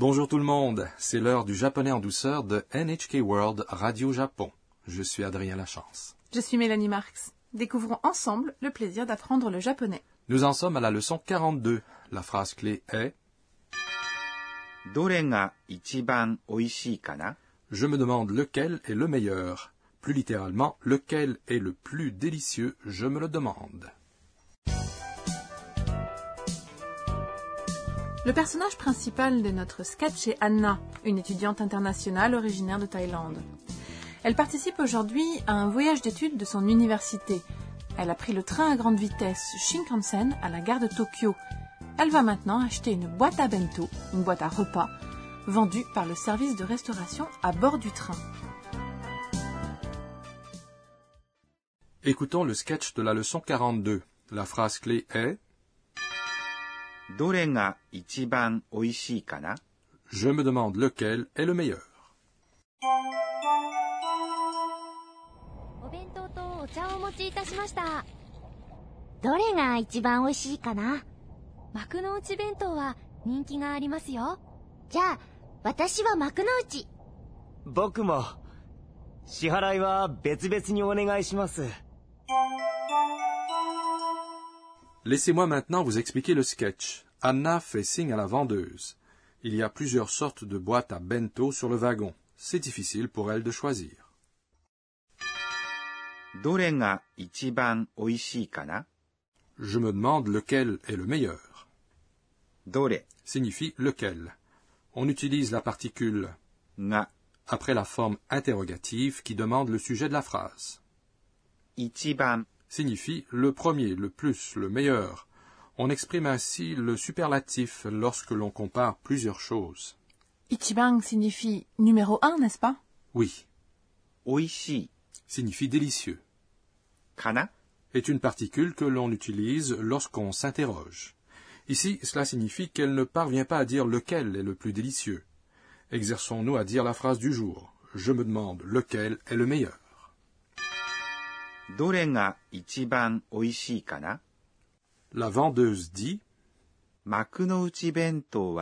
Bonjour tout le monde, c'est l'heure du japonais en douceur de NHK World Radio Japon. Je suis Adrien Lachance. Je suis Mélanie Marx. Découvrons ensemble le plaisir d'apprendre le japonais. Nous en sommes à la leçon 42. La phrase clé est Je me demande lequel est le meilleur. Plus littéralement, lequel est le plus délicieux, je me le demande. Le personnage principal de notre sketch est Anna, une étudiante internationale originaire de Thaïlande. Elle participe aujourd'hui à un voyage d'études de son université. Elle a pris le train à grande vitesse Shinkansen à la gare de Tokyo. Elle va maintenant acheter une boîte à bento, une boîte à repas, vendue par le service de restauration à bord du train. Écoutons le sketch de la leçon 42. La phrase clé est どれが一番美味しいかな？Je me demande lequel est le meilleur. お弁当とお茶をお持ちいたしました。どれが一番美味しいかな？幕の内弁当は人気がありますよ。じゃあ私は幕の内。僕も。支払いは別々にお願いします Laissez-moi maintenant vous expliquer le sketch. Anna fait signe à la vendeuse. Il y a plusieurs sortes de boîtes à bento sur le wagon. C'est difficile pour elle de choisir. Je me demande lequel est le meilleur. Dore signifie lequel. On utilise la particule na après la forme interrogative qui demande le sujet de la phrase signifie le premier, le plus, le meilleur. On exprime ainsi le superlatif lorsque l'on compare plusieurs choses. Ichiban signifie numéro un, n'est-ce pas? Oui. Oishi signifie délicieux. Kana est une particule que l'on utilise lorsqu'on s'interroge. Ici, cela signifie qu'elle ne parvient pas à dire lequel est le plus délicieux. Exerçons-nous à dire la phrase du jour. Je me demande lequel est le meilleur. La vendeuse dit Makuno bento.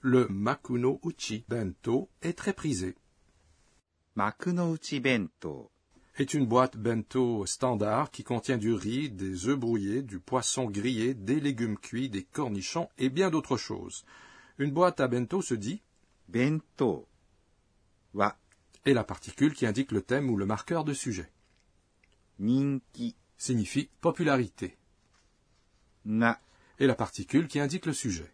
Le Makuno uchi bento est très prisé. Bento est une boîte bento standard qui contient du riz, des œufs brouillés, du poisson grillé, des légumes cuits, des cornichons et bien d'autres choses. Une boîte à bento se dit Bento wa et la particule qui indique le thème ou le marqueur de sujet. Ninki signifie popularité. Na et la particule qui indique le sujet.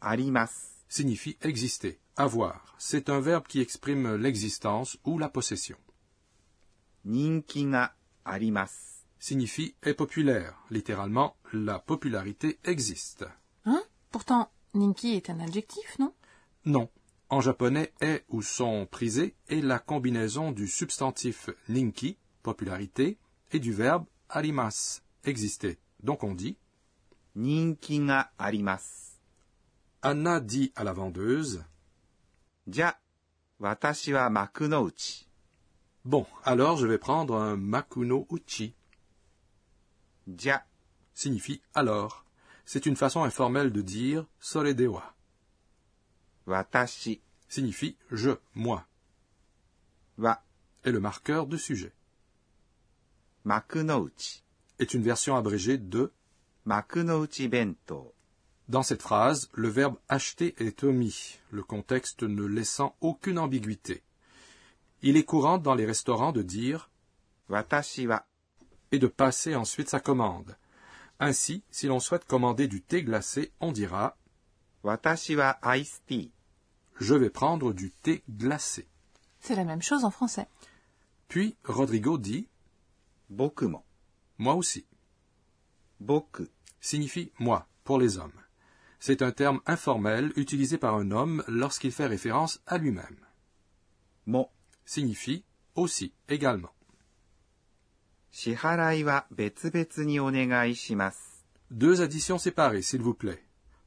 Arimas signifie exister, avoir. C'est un verbe qui exprime l'existence ou la possession. Ninki na arimas signifie est populaire. Littéralement, la popularité existe. Hein? Pourtant, ninki est un adjectif, non? Non, en japonais est ou sont prisés est la combinaison du substantif ninki, popularité, et du verbe arimas, exister. Donc on dit Ninki ga arimas. Anna dit à la vendeuse Ja, watashi wa makuno uchi. Bon, alors je vais prendre un makuno uchi. Ja signifie alors. C'est une façon informelle de dire sore dewa. Watashi signifie je, moi. Wa est le marqueur de sujet. Makunouchi est une version abrégée de Makunouchi bento. Dans cette phrase, le verbe acheter est omis, le contexte ne laissant aucune ambiguïté. Il est courant dans les restaurants de dire Watashi wa et de passer ensuite sa commande. Ainsi, si l'on souhaite commander du thé glacé, on dira Watashi wa ice tea je vais prendre du thé glacé. C'est la même chose en français. Puis Rodrigo dit Bokumo. Moi aussi. Boku signifie moi pour les hommes. C'est un terme informel utilisé par un homme lorsqu'il fait référence à lui-même. Mon signifie aussi également. Deux additions séparées, s'il vous plaît.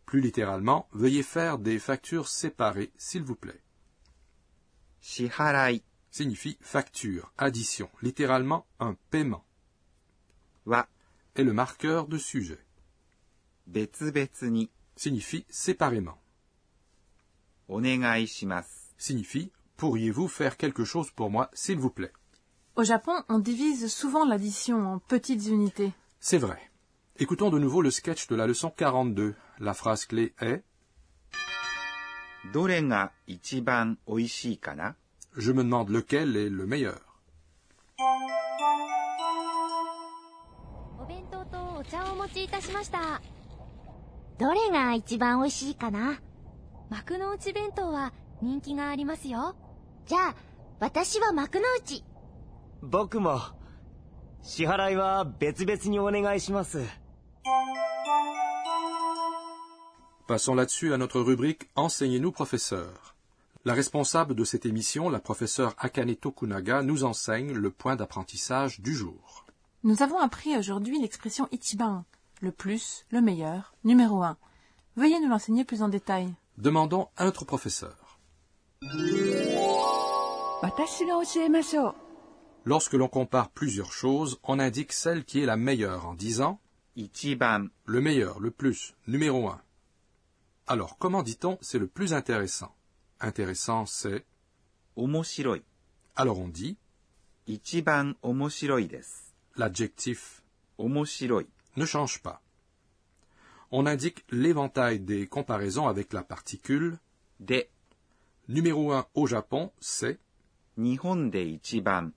Plus littéralement, veuillez faire des factures séparées, s'il vous plaît. Shiharai signifie facture, addition, littéralement un paiement. Wa est le marqueur de sujet. Betsubetsuni signifie séparément. Onegai shimasu signifie pourriez-vous faire quelque chose pour moi, s'il vous plaît? Au Japon, on divise souvent l'addition en petites unités. C'est vrai. Écoutons de nouveau le sketch de la leçon 42. La phrase clé est Je me demande lequel est le meilleur. Passons là-dessus à notre rubrique Enseignez-nous, professeur. La responsable de cette émission, la professeure Akane Tokunaga, nous enseigne le point d'apprentissage du jour. Nous avons appris aujourd'hui l'expression Ichiban, le plus, le meilleur, numéro un. Veuillez nous l'enseigner plus en détail. Demandons à notre professeur. Lorsque l'on compare plusieurs choses, on indique celle qui est la meilleure en disant Ichiban, le meilleur, le plus, numéro un. Alors, comment dit-on c'est le plus intéressant? Intéressant, c'est. Alors on dit. L'adjectif ne change pas. On indique l'éventail des comparaisons avec la particule de. Numéro 1 au Japon, c'est ichiban.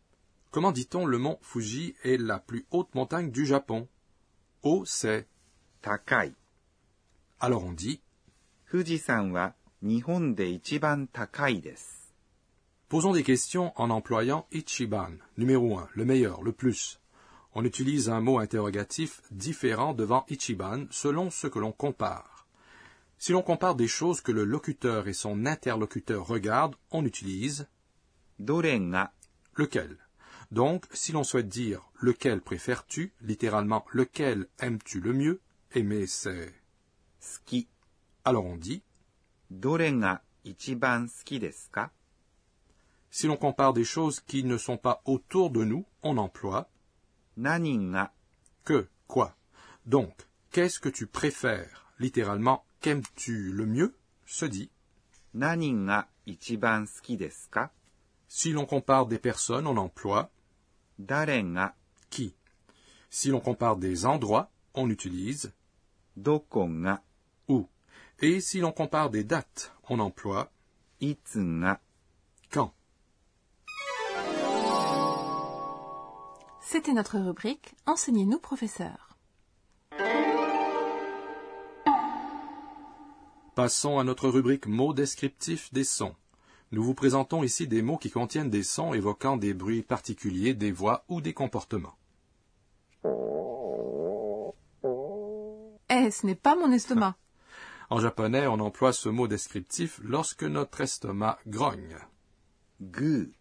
Comment dit-on le mont Fuji est la plus haute montagne du Japon? O c'est Takai. Alors on dit 富士山は日本で一番高いです。 posons des questions en employant ichiban numéro 1 le meilleur le plus. On utilise un mot interrogatif différent devant ichiban selon ce que l'on compare. Si l'on compare des choses que le locuteur et son interlocuteur regardent, on utilise どれが lequel. Donc, si l'on souhaite dire lequel préfères-tu, littéralement lequel aimes-tu le mieux, aimer c'est, 好き。 alors on dit, どれが一番好きですか si l'on compare des choses qui ne sont pas autour de nous, on emploie 何が que, quoi. Donc, qu'est-ce que tu préfères, littéralement qu'aimes-tu le mieux, se dit. 何が一番好きですか Si l'on compare des personnes, on emploie 誰が qui. Si l'on compare des endroits, on utilise どこが où. Et si l'on compare des dates, on emploie いつが quand. C'était notre rubrique Enseignez-nous, professeur. Passons à notre rubrique mots descriptifs des sons. Nous vous présentons ici des mots qui contiennent des sons évoquant des bruits particuliers, des voix ou des comportements. Eh, ce n'est pas mon estomac. En japonais, on emploie ce mot descriptif lorsque notre estomac grogne. Gu.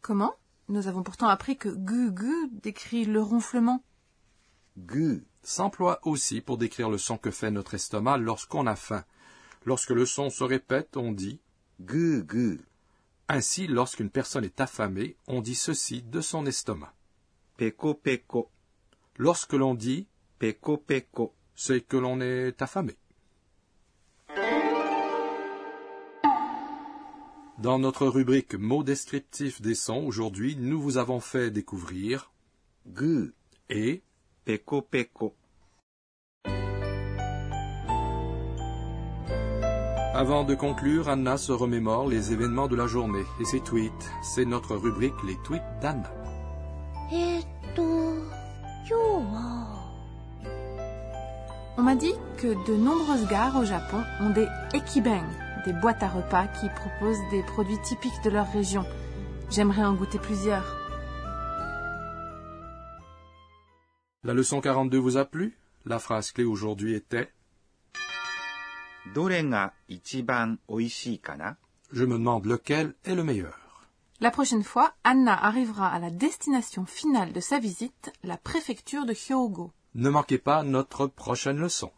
Comment? Nous avons pourtant appris que gu gu décrit le ronflement. Gu s'emploie aussi pour décrire le son que fait notre estomac lorsqu'on a faim. Lorsque le son se répète, on dit gu gu. Ainsi, lorsqu'une personne est affamée, on dit ceci de son estomac. Peko peko. Lorsque l'on dit peko peko, c'est que l'on est affamé. Dans notre rubrique mots descriptifs des sons, aujourd'hui, nous vous avons fait découvrir gu et peko peko. Avant de conclure, Anna se remémore les événements de la journée et ses tweets. C'est notre rubrique les tweets d'Anna. On m'a dit que de nombreuses gares au Japon ont des ekibeng, des boîtes à repas qui proposent des produits typiques de leur région. J'aimerais en goûter plusieurs. La leçon 42 vous a plu? La phrase clé aujourd'hui était Je me demande lequel est le meilleur. La prochaine fois, Anna arrivera à la destination finale de sa visite, la préfecture de Hyogo. Ne manquez pas notre prochaine leçon.